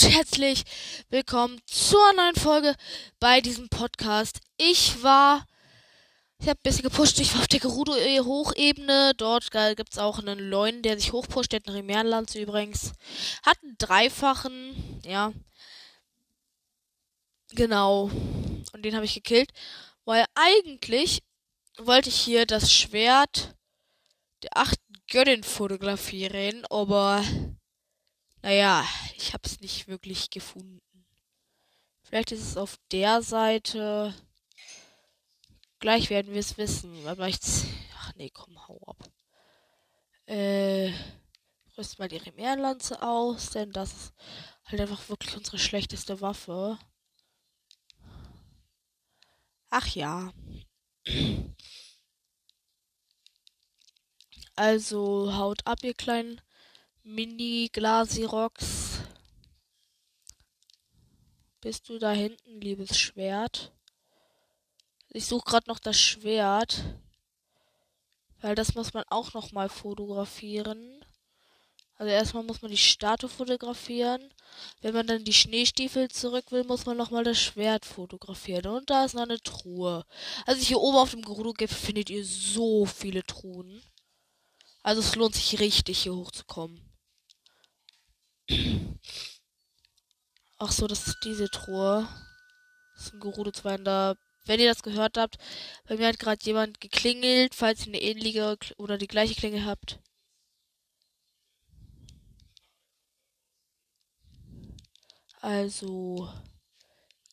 und herzlich willkommen zur neuen Folge bei diesem Podcast. Ich war, ich habe ein bisschen gepusht, ich war auf der Gerudo-Hochebene. Dort gibt es auch einen Leuen, der sich hochpusht, der hat eine Remernlanze übrigens. Hat einen dreifachen, ja. Genau. Und den habe ich gekillt. Weil eigentlich wollte ich hier das Schwert der achten Göttin fotografieren, aber naja, ich habe es nicht wirklich gefunden. Vielleicht ist es auf der Seite. Gleich werden wir es wissen. Aber ich. Ach nee, komm, hau ab. Äh. Rüst mal die Remärlanze aus, denn das ist halt einfach wirklich unsere schlechteste Waffe. Ach ja. Also haut ab, ihr kleinen Mini-Glasirox. Bist du da hinten, liebes Schwert? Ich suche gerade noch das Schwert. Weil das muss man auch noch mal fotografieren. Also erstmal muss man die Statue fotografieren. Wenn man dann die Schneestiefel zurück will, muss man noch mal das Schwert fotografieren. Und da ist noch eine Truhe. Also hier oben auf dem Gerudo-Gipfel findet ihr so viele Truhen. Also es lohnt sich richtig hier hochzukommen. Ach so, das ist diese Truhe. Das ist ein Gerudo 2 da. Wenn ihr das gehört habt, bei mir hat gerade jemand geklingelt, falls ihr eine ähnliche oder die gleiche Klingel habt. Also,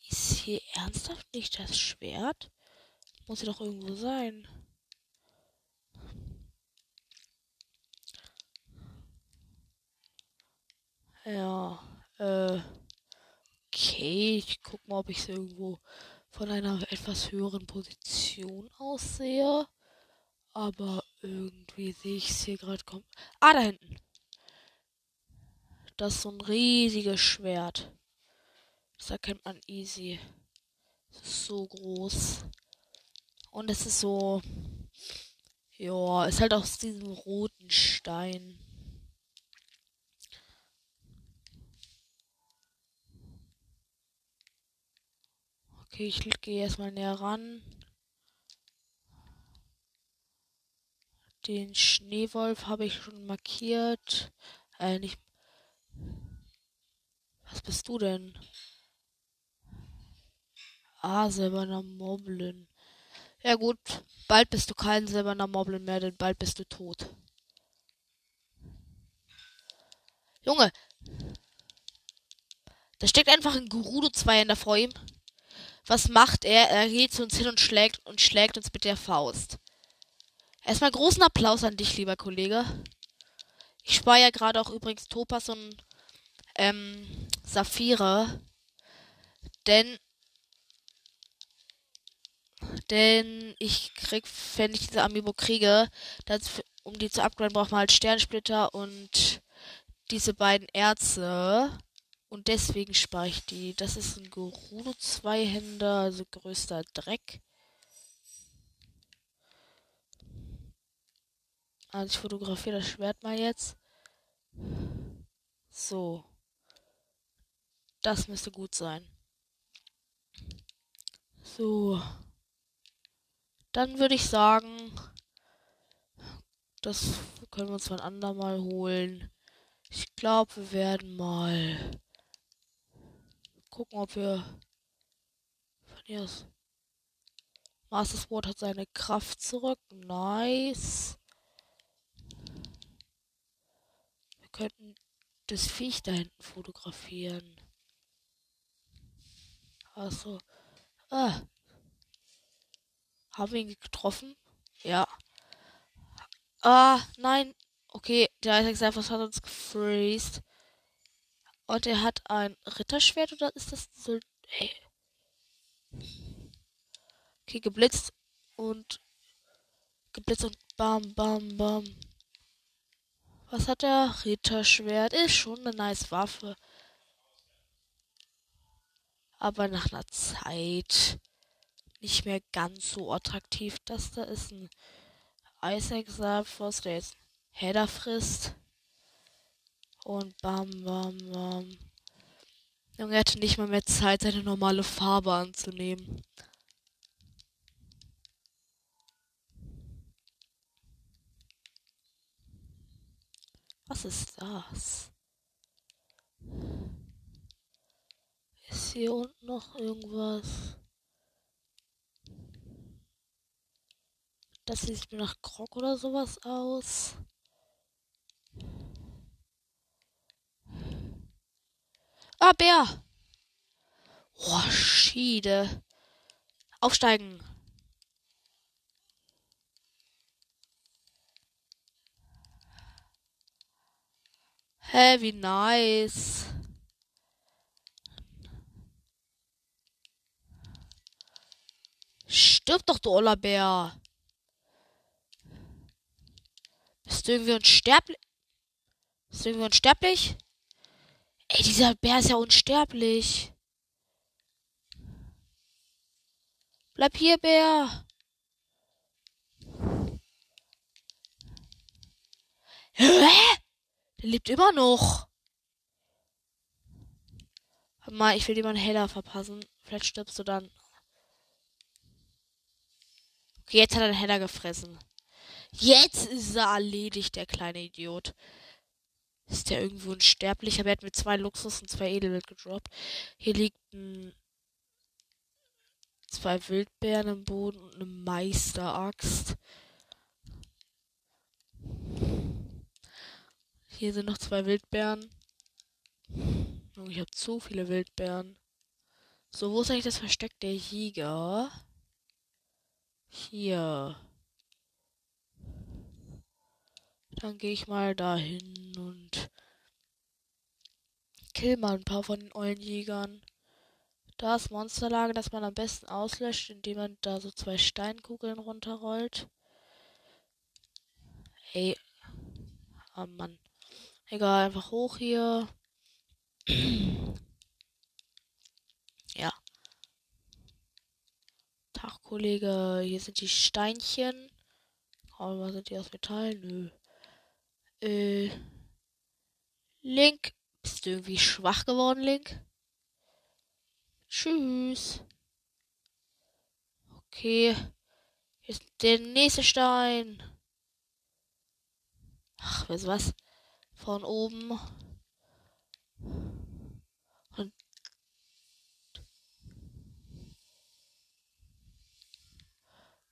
ist hier ernsthaft nicht das Schwert? Muss ja doch irgendwo sein. Ja, äh, okay, ich guck mal, ob ich es irgendwo von einer etwas höheren Position aussehe. Aber irgendwie sehe ich es hier gerade kommen. Ah, da hinten. Das ist so ein riesiges Schwert. Das erkennt man easy. Es ist so groß. Und es ist so. Ja, ist halt aus diesem roten Stein. Okay, ich gehe erstmal näher ran. Den Schneewolf habe ich schon markiert. Äh, nicht. Was bist du denn? Ah, silberner Moblin. Ja gut, bald bist du kein silberner Moblin mehr, denn bald bist du tot. Junge! Da steckt einfach ein Gerudo 2 in der vor ihm. Was macht er? Er geht zu uns hin und schlägt und schlägt uns mit der Faust. Erstmal großen Applaus an dich, lieber Kollege. Ich spare ja gerade auch übrigens Topas und ähm, Saphire. Denn denn ich krieg, wenn ich diese Amiibo kriege, das, um die zu upgraden, braucht man halt Sternsplitter und diese beiden Erze. Und deswegen spare ich die. Das ist ein Gerudo Zweihänder, also größter Dreck. Also ich fotografiere das Schwert mal jetzt. So. Das müsste gut sein. So. Dann würde ich sagen, das können wir uns ein andermal holen. Ich glaube, wir werden mal gucken, ob wir von hier aus. Master Sword hat seine Kraft zurück. Nice. Wir könnten das Viech da hinten fotografieren. Also. Ah. Haben wir ihn getroffen? Ja. Ah, nein. Okay, der Isaac Cyphers hat uns gefreezed. Und er hat ein Ritterschwert oder ist das so. Hey. Okay, geblitzt und geblitzt und bam, bam, bam. Was hat er? Ritterschwert. Ist schon eine nice Waffe. Aber nach einer Zeit nicht mehr ganz so attraktiv. Das da ist ein Isaac Salfos, der jetzt Header frisst. Und bam, bam, bam. Junge hatte nicht mal mehr Zeit, seine normale Farbe anzunehmen. Was ist das? Ist hier unten noch irgendwas? Das sieht mir nach Krog oder sowas aus. Ah, Bär! Oh, Schiede. Aufsteigen. Hä, wie nice. Stirb doch, du Oller Bär. Bist du irgendwie unsterblich? Bist du irgendwie unsterblich? Ey, dieser Bär ist ja unsterblich. Bleib hier, Bär. Hä? Der lebt immer noch. Mal, ich will dir mal einen Heller verpassen. Vielleicht stirbst du dann. Okay, jetzt hat er einen Heller gefressen. Jetzt ist er erledigt, der kleine Idiot. Ist der irgendwo unsterblich? Aber er hat mit zwei Luxus und zwei Edelwild gedroppt. Hier liegt ein zwei Wildbeeren im Boden und eine Meisteraxt. Hier sind noch zwei Wildbären. Oh, ich habe zu viele Wildbären. So, wo ist eigentlich das Versteck der Jäger? Hier. Dann gehe ich mal dahin und kill mal ein paar von den ollen Jägern. Da ist Monsterlage, das man am besten auslöscht, indem man da so zwei Steinkugeln runterrollt. Ey. Oh Mann. Egal, einfach hoch hier. ja. Tag, Kollege. Hier sind die Steinchen. Oh, was sind die aus Metall? Nö. Äh. Link. Bist du irgendwie schwach geworden, Link? Tschüss. Okay. Hier ist der nächste Stein. Ach, weißt du was? von oben. Und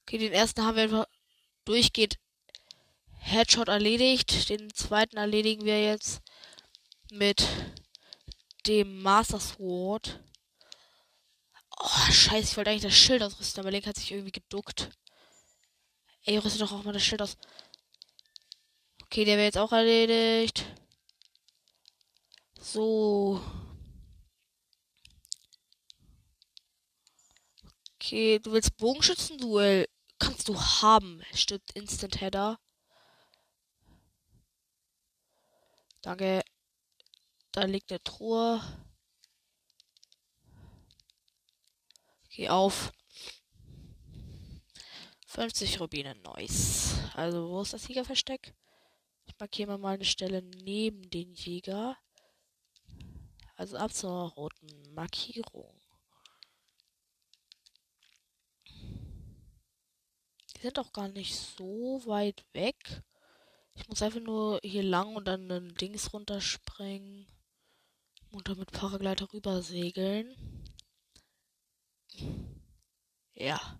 okay, den ersten haben wir einfach durchgeht Headshot erledigt. Den zweiten erledigen wir jetzt mit dem Master Sword. Oh, scheiße, ich wollte eigentlich das Schild ausrüsten, aber Link hat sich irgendwie geduckt. Ey, rüste doch auch mal das Schild aus. Okay, der wäre jetzt auch erledigt. So. Okay, du willst Bogenschützen-Duell. Kannst du haben. Stirbt Instant Header. Danke. Da liegt eine Truhe. Geh auf. 50 Rubine, nice. Also, wo ist das Siegerversteck? Ich markiere mal eine Stelle neben den Jäger. Also ab zur roten Markierung. Die sind auch gar nicht so weit weg. Ich muss einfach nur hier lang und dann ein Dings runterspringen. Und dann mit Paragleiter rüber segeln. Ja.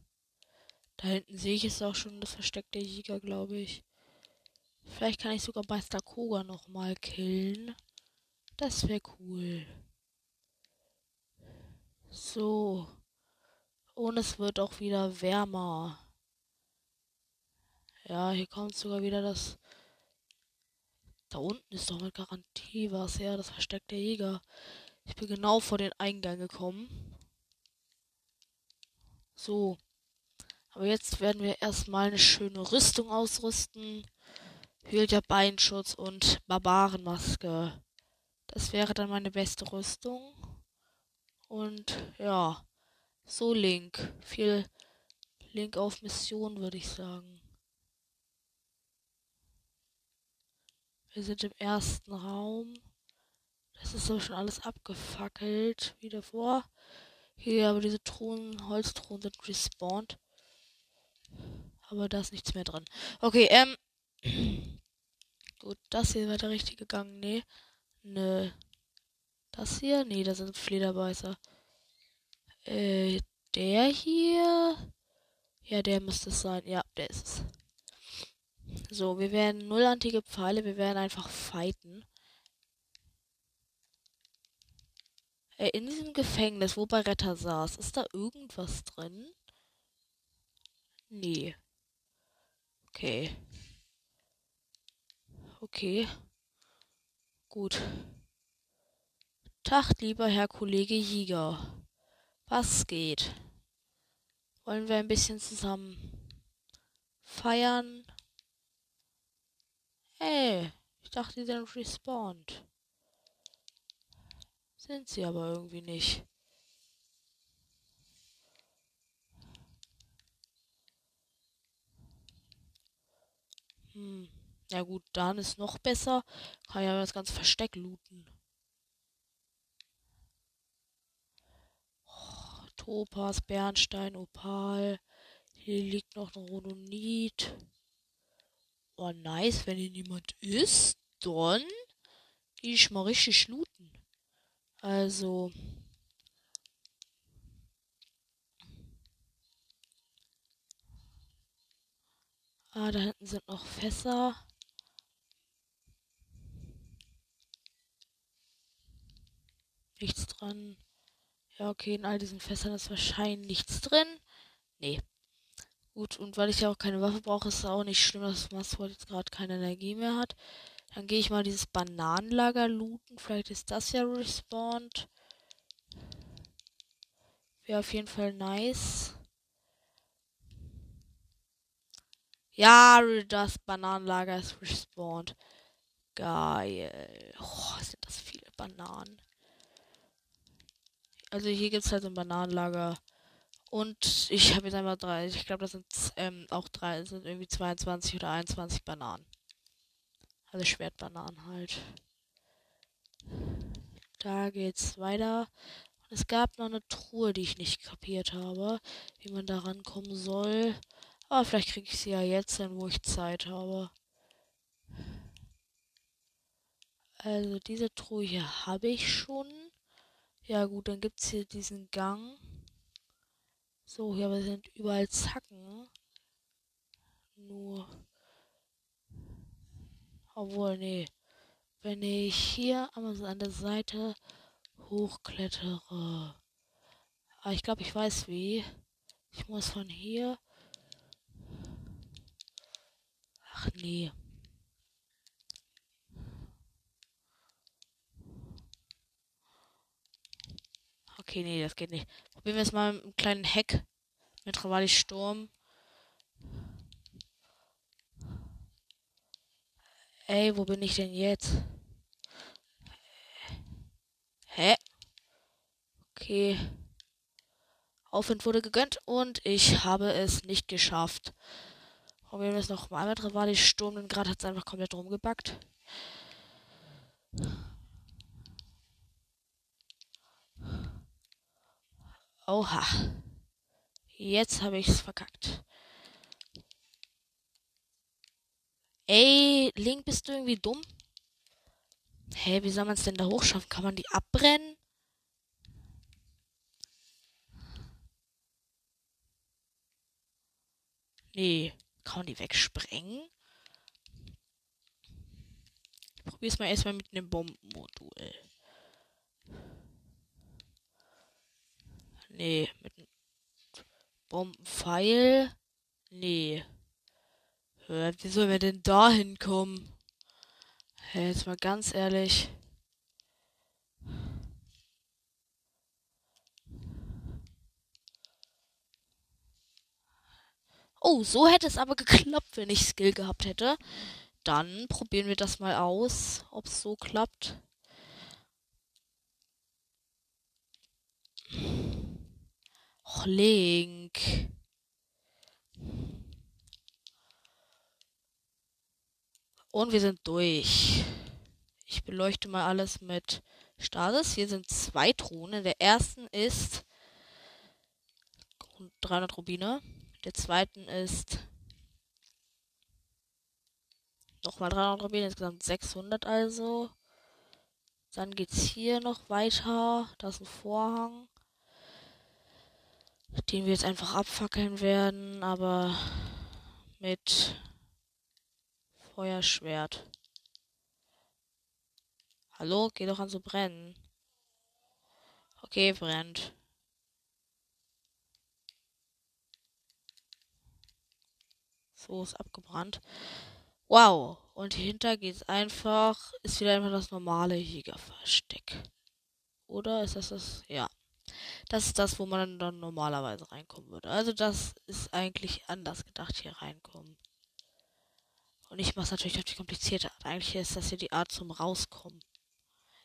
Da hinten sehe ich es auch schon, das Versteck der Jäger, glaube ich. Vielleicht kann ich sogar Meister Koga nochmal killen. Das wäre cool. So. Und es wird auch wieder wärmer. Ja, hier kommt sogar wieder das. Da unten ist doch mit Garantie was. Ja, das versteckt der Jäger. Ich bin genau vor den Eingang gekommen. So. Aber jetzt werden wir erstmal eine schöne Rüstung ausrüsten. Hüter Beinschutz und Barbarenmaske. Das wäre dann meine beste Rüstung. Und ja, so Link. Viel Link auf Mission, würde ich sagen. Wir sind im ersten Raum. Es ist aber schon alles abgefackelt, wie davor. Hier, aber diese Truhen, Holztruhen sind respawned. Aber da ist nichts mehr drin. Okay, ähm. Gut, das hier war der richtige Gang. Nee. Nö. Das hier? Nee, das sind Flederbeißer. Äh, der hier? Ja, der müsste es sein. Ja, der ist es. So, wir werden null antike Pfeile. Wir werden einfach fighten. Äh, in diesem Gefängnis, wo bei Retter saß, ist da irgendwas drin? Nee. Okay. Okay. Gut. Tag, lieber Herr Kollege Jäger. Was geht? Wollen wir ein bisschen zusammen feiern? Hey, ich dachte, die sind respawned. Sind sie aber irgendwie nicht. Hm. Ja gut, dann ist noch besser. Kann ja das ganze Versteck looten. Oh, Topaz, Bernstein, Opal. Hier liegt noch ein Rhodonit. Oh, nice. Wenn hier niemand ist, dann gehe ich mal richtig looten. Also. Ah, da hinten sind noch Fässer. Nichts dran. Ja, okay, in all diesen Fässern ist wahrscheinlich nichts drin. Nee. Gut, und weil ich ja auch keine Waffe brauche, ist es auch nicht schlimm, dass Masword jetzt gerade keine Energie mehr hat. Dann gehe ich mal dieses Bananenlager looten. Vielleicht ist das ja respawned. Wäre auf jeden Fall nice. Ja, das Bananenlager ist respawned. Geil. Oh, sind das viele Bananen. Also hier gibt es halt ein Bananenlager. Und ich habe jetzt einmal drei. Ich glaube, das sind ähm, auch drei. Das sind irgendwie 22 oder 21 Bananen. Also Schwertbananen halt. Da geht's weiter. Und es gab noch eine Truhe, die ich nicht kapiert habe, wie man da rankommen soll. Aber vielleicht kriege ich sie ja jetzt hin, wo ich Zeit habe. Also diese Truhe hier habe ich schon. Ja gut, dann gibt es hier diesen Gang. So, hier sind überall Zacken. Nur. Obwohl, nee. Wenn ich hier an der Seite hochklettere. Ah, ich glaube, ich weiß wie. Ich muss von hier. Ach nee. Okay, nee, das geht nicht. Probieren wir es mal mit einem kleinen Hack mit Rivali Sturm. Ey, wo bin ich denn jetzt? Hä? Okay. Aufwind wurde gegönnt und ich habe es nicht geschafft. Probieren wir es noch mal mit Rivali Sturm, denn gerade hat es einfach komplett rumgebackt. Oha. Jetzt habe ich es verkackt. Ey, Link, bist du irgendwie dumm? Hä, hey, wie soll man es denn da hochschaffen? Kann man die abbrennen? Nee. Kann man die wegsprengen? Ich probier's mal erstmal mit einem Bombenmodul. Nee, mit Bombenpfeil? Nee. Hör, wie sollen wir denn da hinkommen? Hey, jetzt mal ganz ehrlich. Oh, so hätte es aber geklappt, wenn ich Skill gehabt hätte. Dann probieren wir das mal aus, ob es so klappt. Och, Link. Und wir sind durch. Ich beleuchte mal alles mit Stasis. Hier sind zwei Thronen. Der ersten ist 300 Rubine. Der zweiten ist nochmal 300 Rubine, insgesamt 600 also. Dann geht's hier noch weiter. Da ist ein Vorhang, den wir jetzt einfach abfackeln werden, aber mit Feuerschwert. Hallo, geh doch an zu brennen. Okay, brennt. So ist abgebrannt. Wow. Und hinter geht's einfach, ist wieder einfach das normale Jägerversteck. Oder ist das das? Ja. Das ist das, wo man dann normalerweise reinkommen würde. Also das ist eigentlich anders gedacht, hier reinkommen. Und ich mache es natürlich auf die komplizierte Art. Eigentlich ist das hier die Art zum Rauskommen.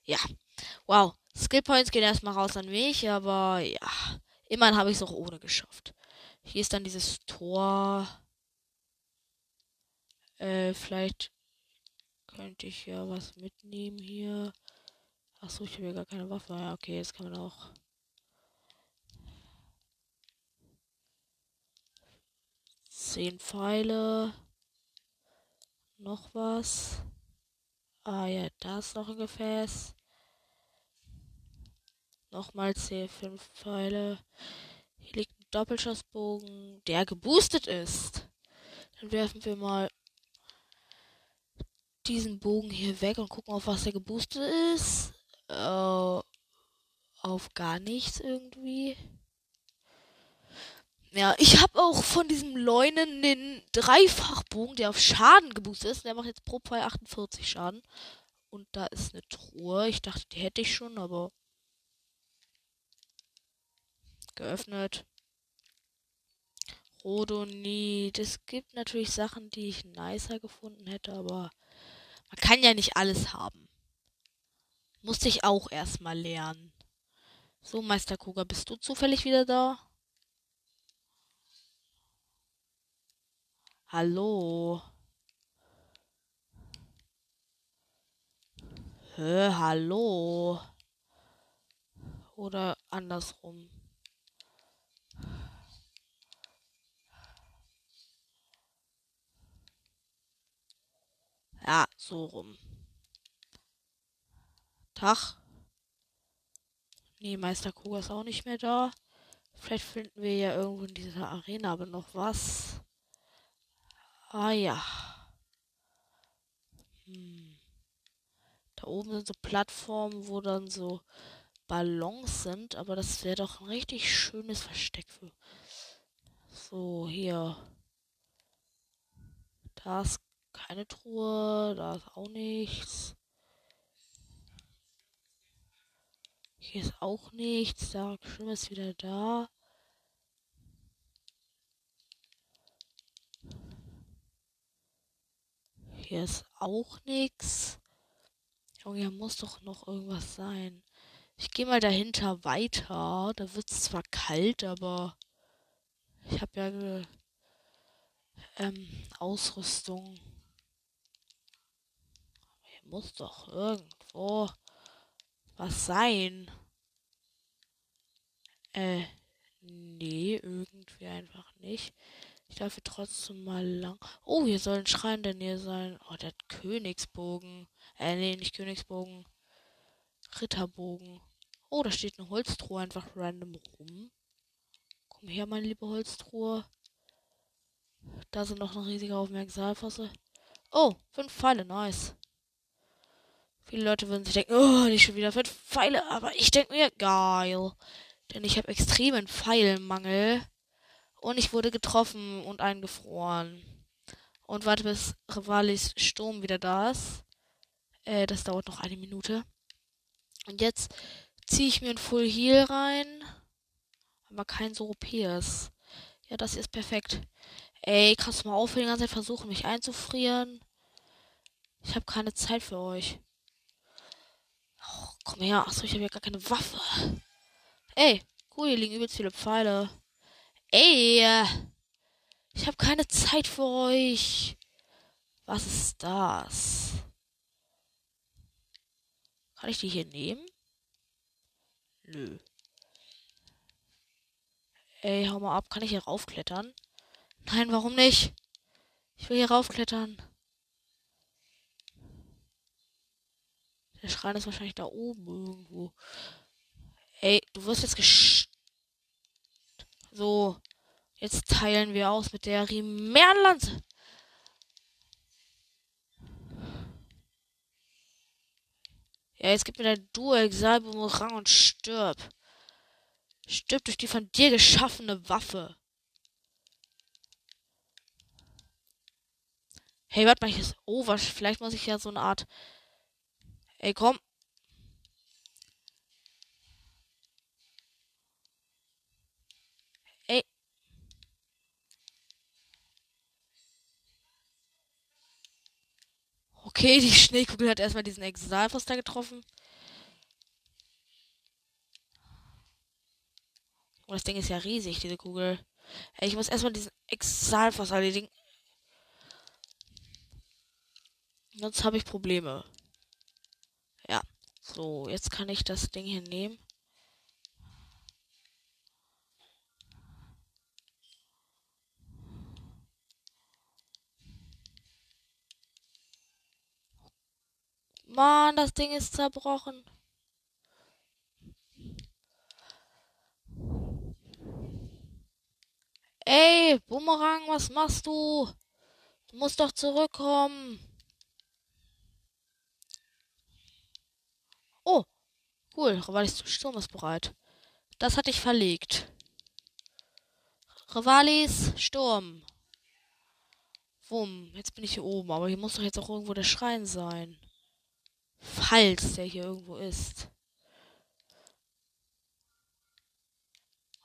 Ja. Wow. Skill Points gehen erstmal raus an mich, aber ja. Immerhin habe ich es auch ohne geschafft. Hier ist dann dieses Tor. Äh, vielleicht könnte ich ja was mitnehmen hier. Achso, ich habe ja gar keine Waffe. Ja, okay, jetzt kann man auch. Zehn Pfeile. Noch was. Ah ja, da ist noch ein Gefäß. Nochmal C5 Pfeile. Hier liegt ein Doppelschussbogen, der geboostet ist. Dann werfen wir mal diesen Bogen hier weg und gucken, auf was der geboostet ist. Äh, auf gar nichts irgendwie. Ja, ich habe auch von diesem Leunen den Dreifachbogen, der auf Schaden geboostet ist. Der macht jetzt pro Pfeil 48 Schaden. Und da ist eine Truhe. Ich dachte, die hätte ich schon, aber. Geöffnet. Rodonit. Es gibt natürlich Sachen, die ich nicer gefunden hätte, aber man kann ja nicht alles haben. Musste ich auch erstmal lernen. So, Meister Kuga, bist du zufällig wieder da? Hallo. Hä, hallo. Oder andersrum. Ja, so rum. Tag. Nee, Meister Kuga ist auch nicht mehr da. Vielleicht finden wir ja irgendwo in dieser Arena aber noch was. Ah ja. Hm. Da oben sind so Plattformen, wo dann so Ballons sind, aber das wäre doch ein richtig schönes Versteck für. So, hier. Da ist keine Truhe, da ist auch nichts. Hier ist auch nichts. Da Schlimm ist wieder da. Hier ist auch nichts. Junge, hier muss doch noch irgendwas sein. Ich gehe mal dahinter weiter. Da wird es zwar kalt, aber ich habe ja ähm, Ausrüstung muss doch irgendwo was sein. Äh, nee, irgendwie einfach nicht. Ich darf hier trotzdem mal lang. Oh, hier soll ein Schrein in der Nähe sein. Oh, der hat Königsbogen. Äh, nee, nicht Königsbogen. Ritterbogen. Oh, da steht eine Holztruhe einfach random rum. Komm her, meine liebe Holztruhe. Da sind noch ein riesiger Aufmerksamfosse. Oh, fünf Pfeile, nice. Viele Leute würden sich denken, oh, nicht schon wieder fünf Pfeile, aber ich denke mir, geil. Denn ich habe extremen Pfeilmangel. Und ich wurde getroffen und eingefroren. Und warte, bis Rivalis Sturm wieder da ist. Äh, das dauert noch eine Minute. Und jetzt ziehe ich mir ein Full Heal rein. Aber kein Soropeus. Ja, das hier ist perfekt. Ey, kannst du mal aufhören, die ganze Zeit versuchen, mich einzufrieren? Ich habe keine Zeit für euch. Komm her. Achso, ich habe ja gar keine Waffe. Ey, cool, hier liegen übelst viele Pfeile. Ey, ich habe keine Zeit für euch. Was ist das? Kann ich die hier nehmen? Nö. Ey, hau mal ab. Kann ich hier raufklettern? Nein, warum nicht? Ich will hier raufklettern. Der Schrein ist wahrscheinlich da oben irgendwo. Ey, du wirst jetzt gesch... So. Jetzt teilen wir aus mit der Rimärenlanze. Ja, jetzt gib mir dein Dual-Exalbumerang und stirb. Stirb durch die von dir geschaffene Waffe. Hey, warte mal, ich ist. Oh, was? Vielleicht muss ich ja so eine Art. Ey, komm. Ey. Okay, die Schneekugel hat erstmal diesen Exalfoster getroffen. Oh, das Ding ist ja riesig, diese Kugel. Ey, ich muss erstmal diesen Exalfoster erledigen. Sonst habe ich Probleme. Ja. So, jetzt kann ich das Ding hier nehmen. Mann, das Ding ist zerbrochen. Ey, Bumerang, was machst du? Du musst doch zurückkommen. Oh, cool. Revalis Sturm ist bereit. Das hatte ich verlegt. Revalis Sturm. Wumm, jetzt bin ich hier oben, aber hier muss doch jetzt auch irgendwo der Schrein sein. Falls der hier irgendwo ist.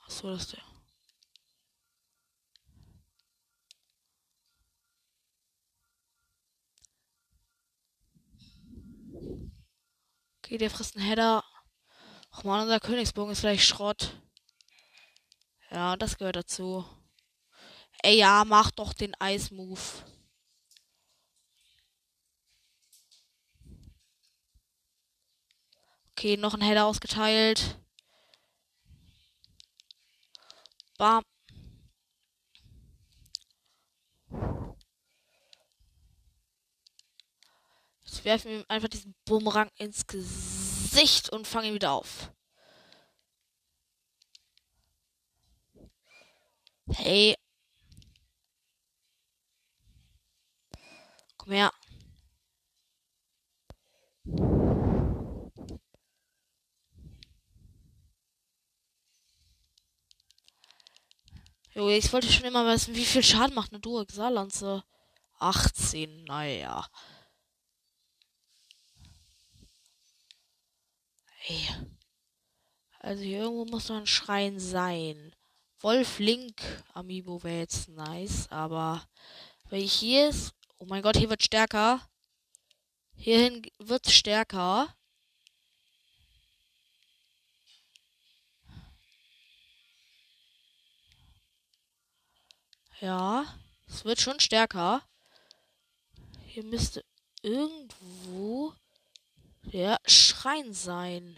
Achso, das ist der. Okay, der frisst einen Header. Ach man, unser Königsbogen ist vielleicht Schrott. Ja, das gehört dazu. Ey, ja, mach doch den Eismove. Okay, noch ein Header ausgeteilt. Bam. werfen ihm einfach diesen Bumerang ins Gesicht und fangen ihn wieder auf. Hey. Komm her. Jo, ich wollte schon immer wissen, wie viel Schaden macht eine Duo-Exalanze? 18, naja. Ey. Also hier irgendwo muss noch ein Schrein sein. Wolf Link Amiibo wäre jetzt nice, aber wenn ich hier ist. Oh mein Gott, hier wird stärker. Hierhin wird stärker. Ja, es wird schon stärker. Hier müsste irgendwo der Schrein sein.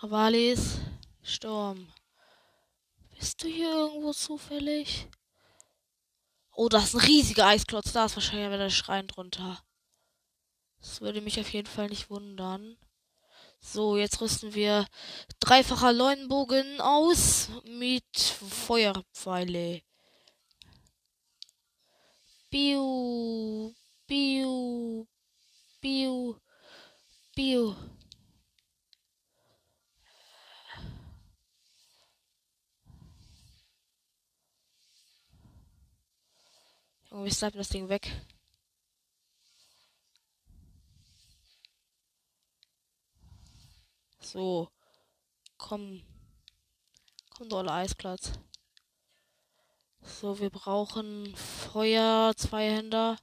Ravalis Sturm. Bist du hier irgendwo zufällig? Oh, da ist ein riesiger Eisklotz. Da ist wahrscheinlich wieder der Schrein drunter. Das würde mich auf jeden Fall nicht wundern. So, jetzt rüsten wir dreifacher Leunenbogen aus mit Feuerpfeile. Piu, piu, piu, piu. Irgendwie sniped das Ding weg. So. Komm. Komm, dolle Eisplatz. So, wir brauchen Feuer, zwei Händer.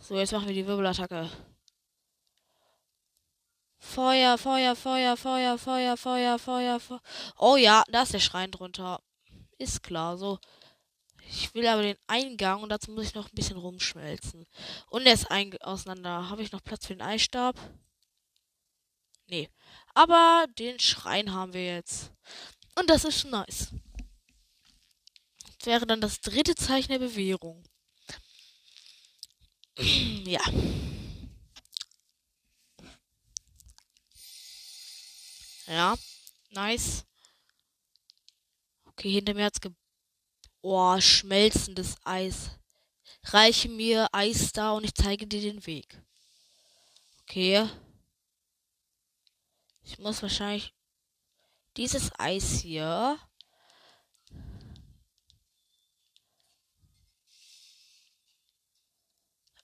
So, jetzt machen wir die Wirbelattacke. Feuer, Feuer, Feuer, Feuer, Feuer, Feuer, Feuer, Feuer. Oh ja, da ist der Schrein drunter. Ist klar, so. Ich will aber den Eingang und dazu muss ich noch ein bisschen rumschmelzen. Und er ist auseinander. Habe ich noch Platz für den Eisstab? Nee. Aber den Schrein haben wir jetzt. Und das ist nice. Das wäre dann das dritte Zeichen der Bewährung. ja. Ja. Nice. Okay, hinter mir hat's ge... Oh, schmelzendes Eis. Reiche mir Eis da und ich zeige dir den Weg. Okay. Ich muss wahrscheinlich dieses Eis hier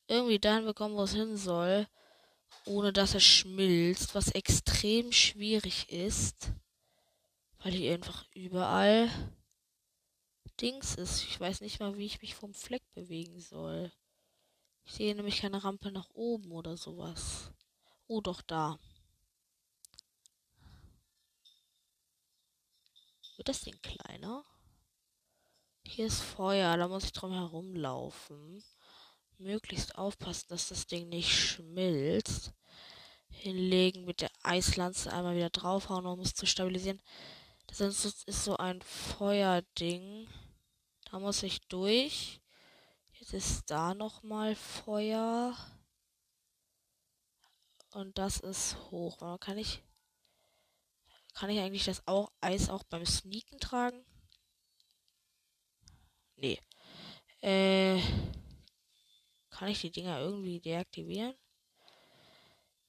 irgendwie dahin bekommen, wo es hin soll, ohne dass es schmilzt, was extrem schwierig ist, weil hier einfach überall Dings ist. Ich weiß nicht mal, wie ich mich vom Fleck bewegen soll. Ich sehe nämlich keine Rampe nach oben oder sowas. Oh, doch da. Wird das Ding kleiner? Hier ist Feuer, da muss ich drum herumlaufen. Möglichst aufpassen, dass das Ding nicht schmilzt. Hinlegen mit der Eislanze einmal wieder draufhauen, um es zu stabilisieren. Das ist so ein Feuerding. Da muss ich durch. Jetzt ist da nochmal Feuer. Und das ist hoch. Kann ich kann ich eigentlich das auch, Eis auch beim Sneaken tragen? Nee. Äh, kann ich die Dinger irgendwie deaktivieren?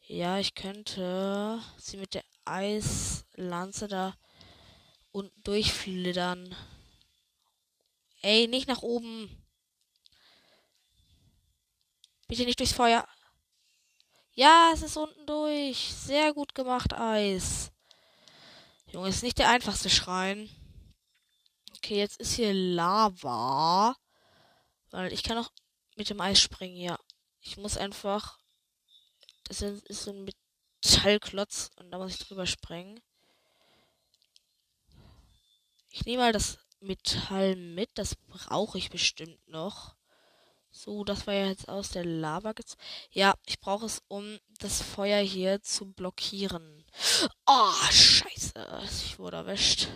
Ja, ich könnte sie mit der Eislanze da unten durchflittern. Ey, nicht nach oben. Bitte nicht durchs Feuer. Ja, es ist unten durch. Sehr gut gemacht, Eis. Junge, ist nicht der einfachste Schrein. Okay, jetzt ist hier Lava. Weil ich kann auch mit dem Eis springen, ja. Ich muss einfach. Das ist so ein Metallklotz und da muss ich drüber springen. Ich nehme mal das Metall mit. Das brauche ich bestimmt noch. So, das war ja jetzt aus der Lava. Ja, ich brauche es, um das Feuer hier zu blockieren. Oh, scheiße. Ich wurde erwischt.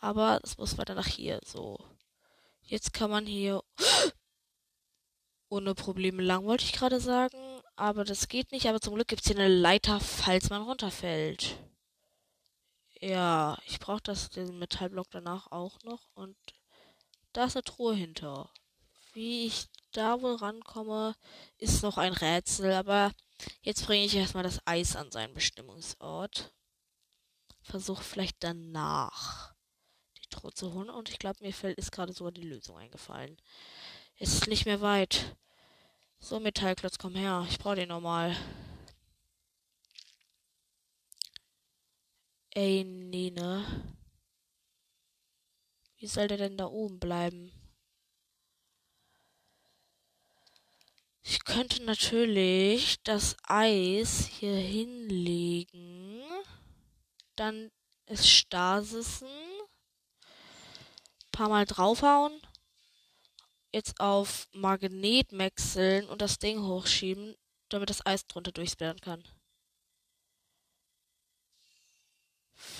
Aber es muss weiter nach hier. So. Jetzt kann man hier ohne Probleme lang, wollte ich gerade sagen. Aber das geht nicht. Aber zum Glück gibt es hier eine Leiter, falls man runterfällt. Ja, ich brauche das den Metallblock danach auch noch. Und da ist eine Truhe hinter. Wie ich da wohl rankomme, ist noch ein Rätsel, aber jetzt bringe ich erstmal das Eis an seinen Bestimmungsort. Versuche vielleicht danach die Truhe zu holen und ich glaube, mir fällt ist gerade sogar die Lösung eingefallen. Es ist nicht mehr weit. So, Metallklotz, komm her. Ich brauche den nochmal. Ey, Nene. Wie soll der denn da oben bleiben? Ich könnte natürlich das Eis hier hinlegen. Dann es Stasissen. Paar Mal draufhauen. Jetzt auf Magnet wechseln und das Ding hochschieben, damit das Eis drunter durchsperren kann.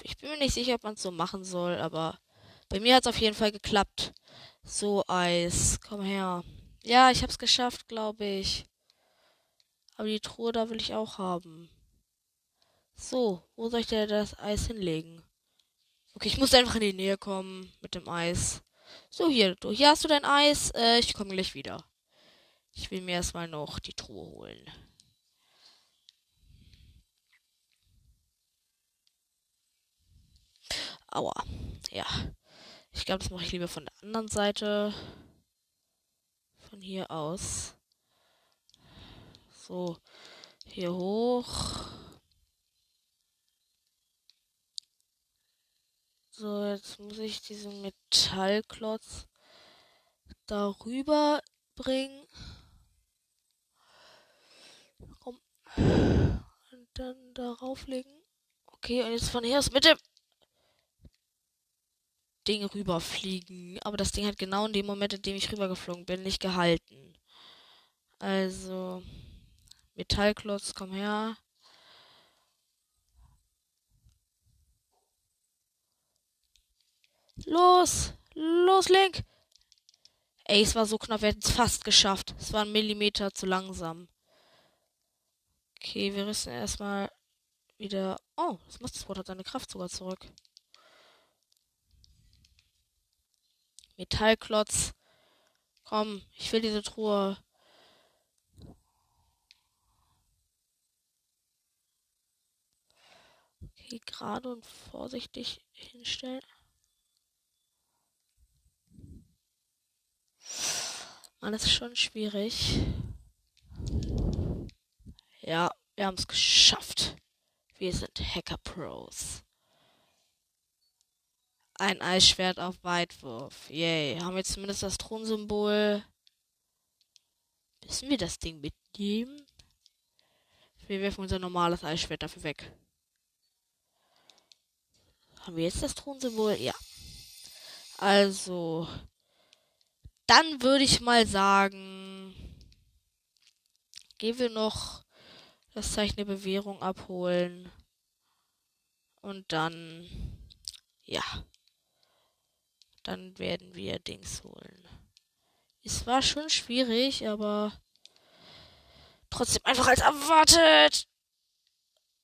Ich bin mir nicht sicher, ob man es so machen soll, aber bei mir hat es auf jeden Fall geklappt. So, Eis, komm her. Ja, ich hab's geschafft, glaube ich. Aber die Truhe da will ich auch haben. So, wo soll ich denn das Eis hinlegen? Okay, ich muss einfach in die Nähe kommen mit dem Eis. So, hier, du, hier hast du dein Eis. Äh, ich komme gleich wieder. Ich will mir erstmal noch die Truhe holen. Aua. Ja. Ich glaube, das mache ich lieber von der anderen Seite von hier aus. So, hier hoch. So, jetzt muss ich diesen Metallklotz darüber bringen. Und dann darauf legen. Okay, und jetzt von hier aus mit dem Ding rüberfliegen. Aber das Ding hat genau in dem Moment, in dem ich rübergeflogen bin, nicht gehalten. Also, Metallklotz, komm her. Los! Los, Link! Ey, es war so knapp, wir hätten es fast geschafft. Es war ein Millimeter zu langsam. Okay, wir rüsten erstmal wieder. Oh, das Mastersport hat seine Kraft sogar zurück. Metallklotz. Komm, ich will diese Truhe. Okay, gerade und vorsichtig hinstellen. Man, ist schon schwierig. Ja, wir haben es geschafft. Wir sind Hacker Pros. Ein Eisschwert auf Weitwurf. Yay. Haben wir zumindest das Thronsymbol. Müssen wir das Ding mitnehmen? Wir werfen unser normales Eisschwert dafür weg. Haben wir jetzt das Thronsymbol? Ja. Also. Dann würde ich mal sagen. Gehen wir noch das Zeichen der Bewährung abholen. Und dann. Ja dann werden wir Dings holen. Es war schon schwierig, aber trotzdem einfach als erwartet.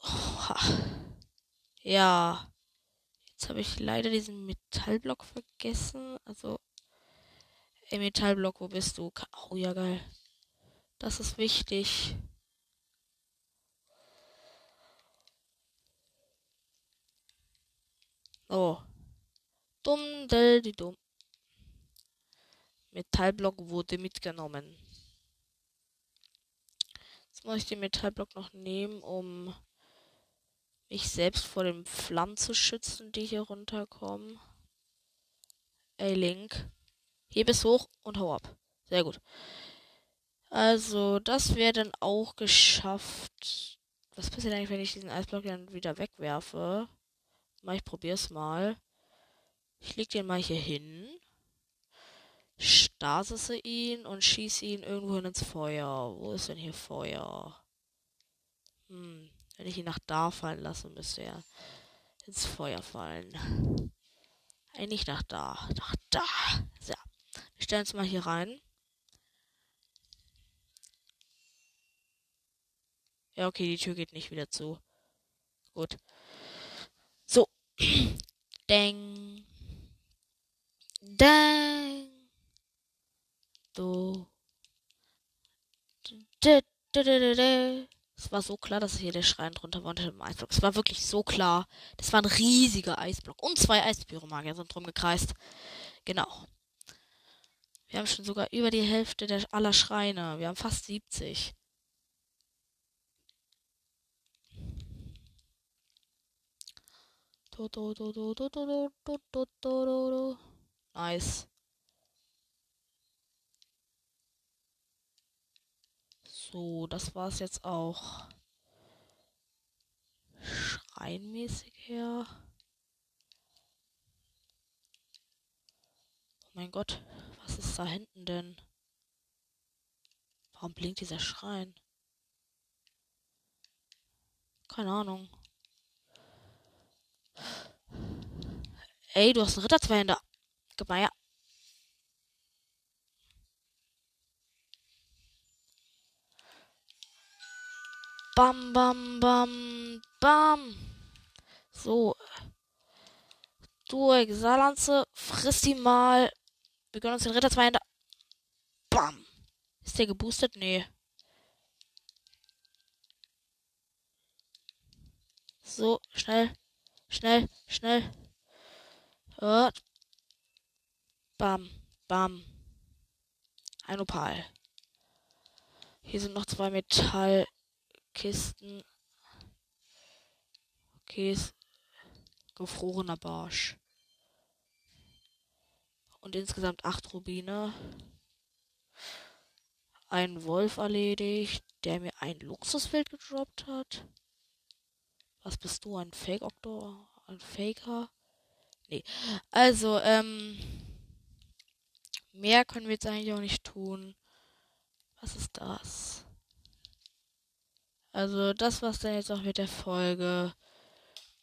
Oh, ja. Jetzt habe ich leider diesen Metallblock vergessen. Also, ey, Metallblock, wo bist du? Oh, ja, geil. Das ist wichtig. Oh. Dumm, del, die dumm. Metallblock wurde mitgenommen. Jetzt muss ich den Metallblock noch nehmen, um mich selbst vor den Flammen zu schützen, die hier runterkommen. Ey, Link. Heb es hoch und hau ab. Sehr gut. Also, das wäre dann auch geschafft. Was passiert eigentlich, wenn ich diesen Eisblock dann wieder wegwerfe? Mal, ich probier's mal. Ich leg den mal hier hin. Stasise ihn und schieße ihn irgendwo ins Feuer. Wo ist denn hier Feuer? Hm, wenn ich ihn nach da fallen lasse, müsste er ins Feuer fallen. Eigentlich nach da. Nach da. So. Wir stellen uns mal hier rein. Ja, okay, die Tür geht nicht wieder zu. Gut. So. Deng. Dang. Du. Es war so klar, dass hier der Schrein drunter war unter dem Eisblock. Es war wirklich so klar. Das war ein riesiger Eisblock. Und zwei Eispyromagier sind drum gekreist. Genau. Wir haben schon sogar über die Hälfte der aller Schreine. Wir haben fast 70. Do, do, do, do, do, do, do, do, do, do. Nice. So, das war's jetzt auch. Schreinmäßig her. Oh mein Gott, was ist da hinten denn? Warum blinkt dieser Schrein? Keine Ahnung. Ey, du hast einen Ritter zwei Hände. Gib mal her. Bam, bam, bam, bam. So. Du Exalanze, friss die mal. Wir gönnen uns den Ritter zwei. Bam. Ist der geboostet? Nee. So, schnell. Schnell, schnell. Hört. Bam, bam. Ein Opal. Hier sind noch zwei Metallkisten. Okay, gefrorener Barsch. Und insgesamt acht Rubine. Ein Wolf erledigt, der mir ein Luxusfeld gedroppt hat. Was bist du, ein Fake-Oktor? Ein Faker? Nee. Also, ähm. Mehr können wir jetzt eigentlich auch nicht tun. Was ist das? Also, das war's dann jetzt auch mit der Folge.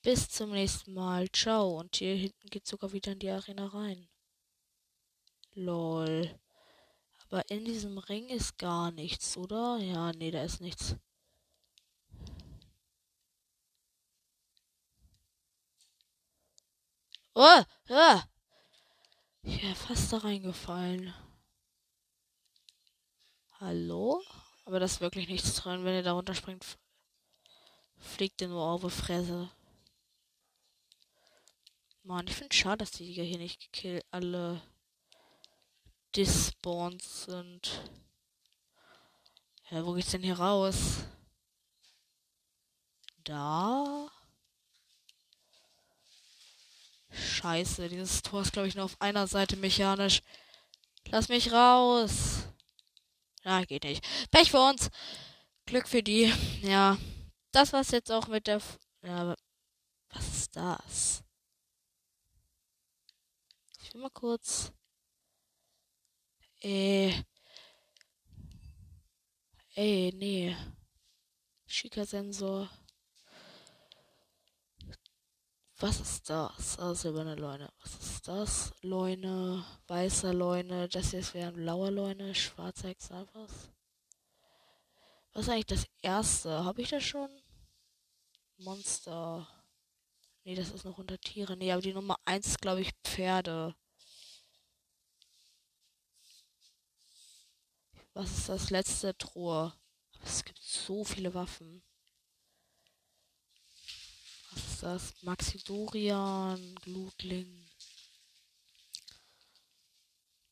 Bis zum nächsten Mal. Ciao. Und hier hinten geht sogar wieder in die Arena rein. Lol. Aber in diesem Ring ist gar nichts, oder? Ja, nee, da ist nichts. Oh, ja. Ich wäre fast da reingefallen. Hallo? Aber da ist wirklich nichts drin. Wenn ihr da runterspringt, fliegt ihr nur auf die Fresse. Mann, ich finde schade, dass die hier nicht gekillt alle despawned sind. Ja, wo geht's denn hier raus? Da? Scheiße, dieses Tor ist, glaube ich, nur auf einer Seite mechanisch. Lass mich raus. Ja, geht nicht. Pech für uns. Glück für die. Ja. Das war's jetzt auch mit der. F ja, was ist das? Ich will mal kurz. Äh. Ey, nee. Schika-Sensor. Was ist das? Ah, silberne Leune. Was ist das? Leune, weißer Leune. Das hier wäre ein blauer Leune, schwarzer Exalfas. Was ist eigentlich das erste? Habe ich das schon? Monster. Nee, das ist noch unter Tiere. Nee, aber die Nummer 1 ist, glaube ich, Pferde. Was ist das letzte Truhe? Es gibt so viele Waffen. Ist das? Maxidorian, Glutling.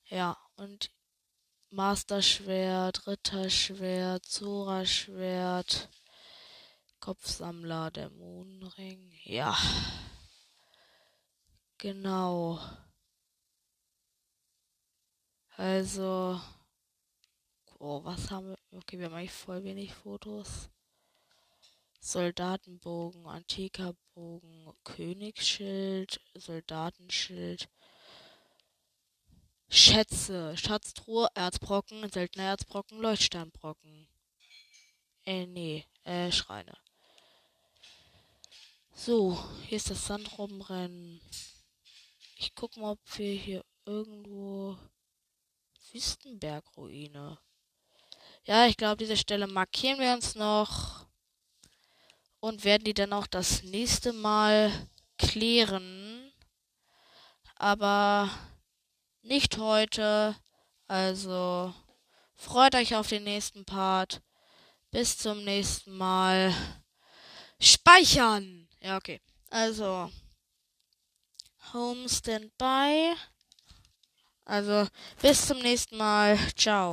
Ja, und Master-Schwert, Ritterschwert, Zora-Schwert, Kopfsammler, Dämonenring. Ja. Genau. Also. Oh, was haben wir? Okay, wir haben eigentlich voll wenig Fotos. Soldatenbogen, antiker Bogen, Königsschild, Soldatenschild. Schätze, Schatztruhe, Erzbrocken, seltener Erzbrocken, Leuchtsternbrocken. Äh, nee, äh, Schreine. So, hier ist das Sandrobbenrennen. Ich guck mal, ob wir hier irgendwo Wüstenbergruine. Ja, ich glaube, diese Stelle markieren wir uns noch und werden die dann auch das nächste Mal klären. Aber nicht heute. Also freut euch auf den nächsten Part. Bis zum nächsten Mal. Speichern! Ja, okay. Also. Home Standby. Also, bis zum nächsten Mal. Ciao.